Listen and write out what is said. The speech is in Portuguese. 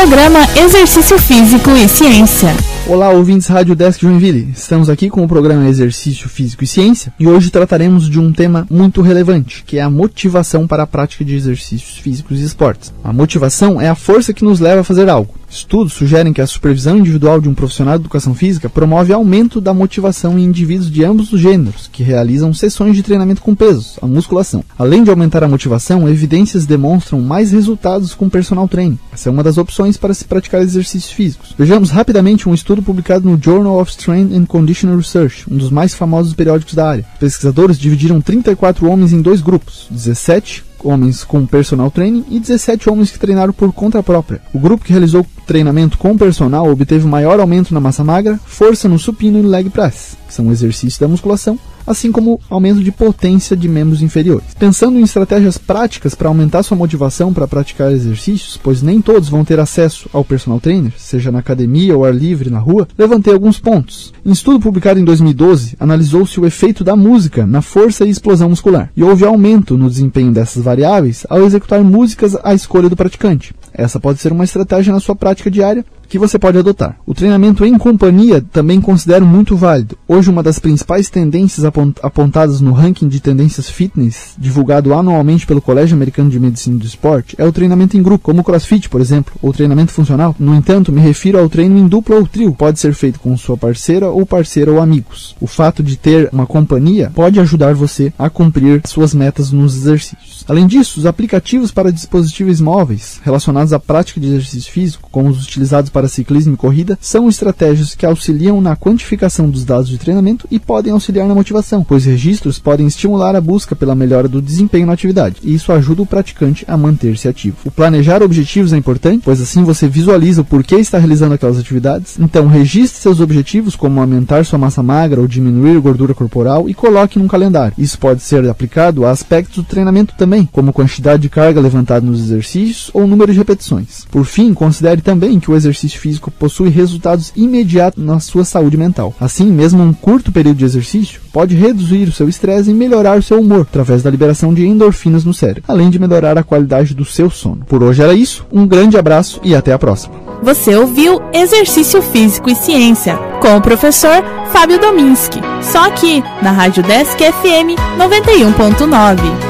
Programa Exercício Físico e Ciência. Olá, ouvintes Rádio Desk Joinville. Estamos aqui com o programa Exercício Físico e Ciência e hoje trataremos de um tema muito relevante, que é a motivação para a prática de exercícios físicos e esportes. A motivação é a força que nos leva a fazer algo. Estudos sugerem que a supervisão individual de um profissional de educação física promove aumento da motivação em indivíduos de ambos os gêneros, que realizam sessões de treinamento com pesos, a musculação. Além de aumentar a motivação, evidências demonstram mais resultados com personal training. Essa é uma das opções para se praticar exercícios físicos. Vejamos rapidamente um estudo publicado no Journal of Strength and Conditioning Research, um dos mais famosos periódicos da área. Pesquisadores dividiram 34 homens em dois grupos, 17 homens com personal training e 17 homens que treinaram por conta própria. O grupo que realizou treinamento com personal obteve maior aumento na massa magra, força no supino e leg press, que são exercícios da musculação, assim como aumento de potência de membros inferiores. Pensando em estratégias práticas para aumentar sua motivação para praticar exercícios, pois nem todos vão ter acesso ao personal trainer, seja na academia ou ar livre na rua, levantei alguns pontos. Em estudo publicado em 2012, analisou-se o efeito da música na força e explosão muscular, e houve aumento no desempenho dessas variáveis ao executar músicas à escolha do praticante. Essa pode ser uma estratégia na sua prática diária que você pode adotar. O treinamento em companhia também considero muito válido. Hoje, uma das principais tendências apontadas no ranking de tendências fitness, divulgado anualmente pelo Colégio Americano de Medicina do Esporte, é o treinamento em grupo, como o CrossFit, por exemplo, ou treinamento funcional. No entanto, me refiro ao treino em dupla ou trio. Pode ser feito com sua parceira ou parceira ou amigos. O fato de ter uma companhia pode ajudar você a cumprir suas metas nos exercícios. Além disso, os aplicativos para dispositivos móveis relacionados à prática de exercício físico, como os utilizados para para ciclismo e corrida são estratégias que auxiliam na quantificação dos dados de treinamento e podem auxiliar na motivação, pois registros podem estimular a busca pela melhora do desempenho na atividade, e isso ajuda o praticante a manter-se ativo. O planejar objetivos é importante, pois assim você visualiza o porquê está realizando aquelas atividades. Então, registre seus objetivos, como aumentar sua massa magra ou diminuir gordura corporal, e coloque num calendário. Isso pode ser aplicado a aspectos do treinamento também, como quantidade de carga levantada nos exercícios ou número de repetições. Por fim, considere também que o exercício exercício físico possui resultados imediatos na sua saúde mental. Assim, mesmo um curto período de exercício pode reduzir o seu estresse e melhorar o seu humor através da liberação de endorfinas no cérebro, além de melhorar a qualidade do seu sono. Por hoje era isso, um grande abraço e até a próxima. Você ouviu Exercício Físico e Ciência com o professor Fábio Dominski, só aqui na Rádio Desk FM 91.9.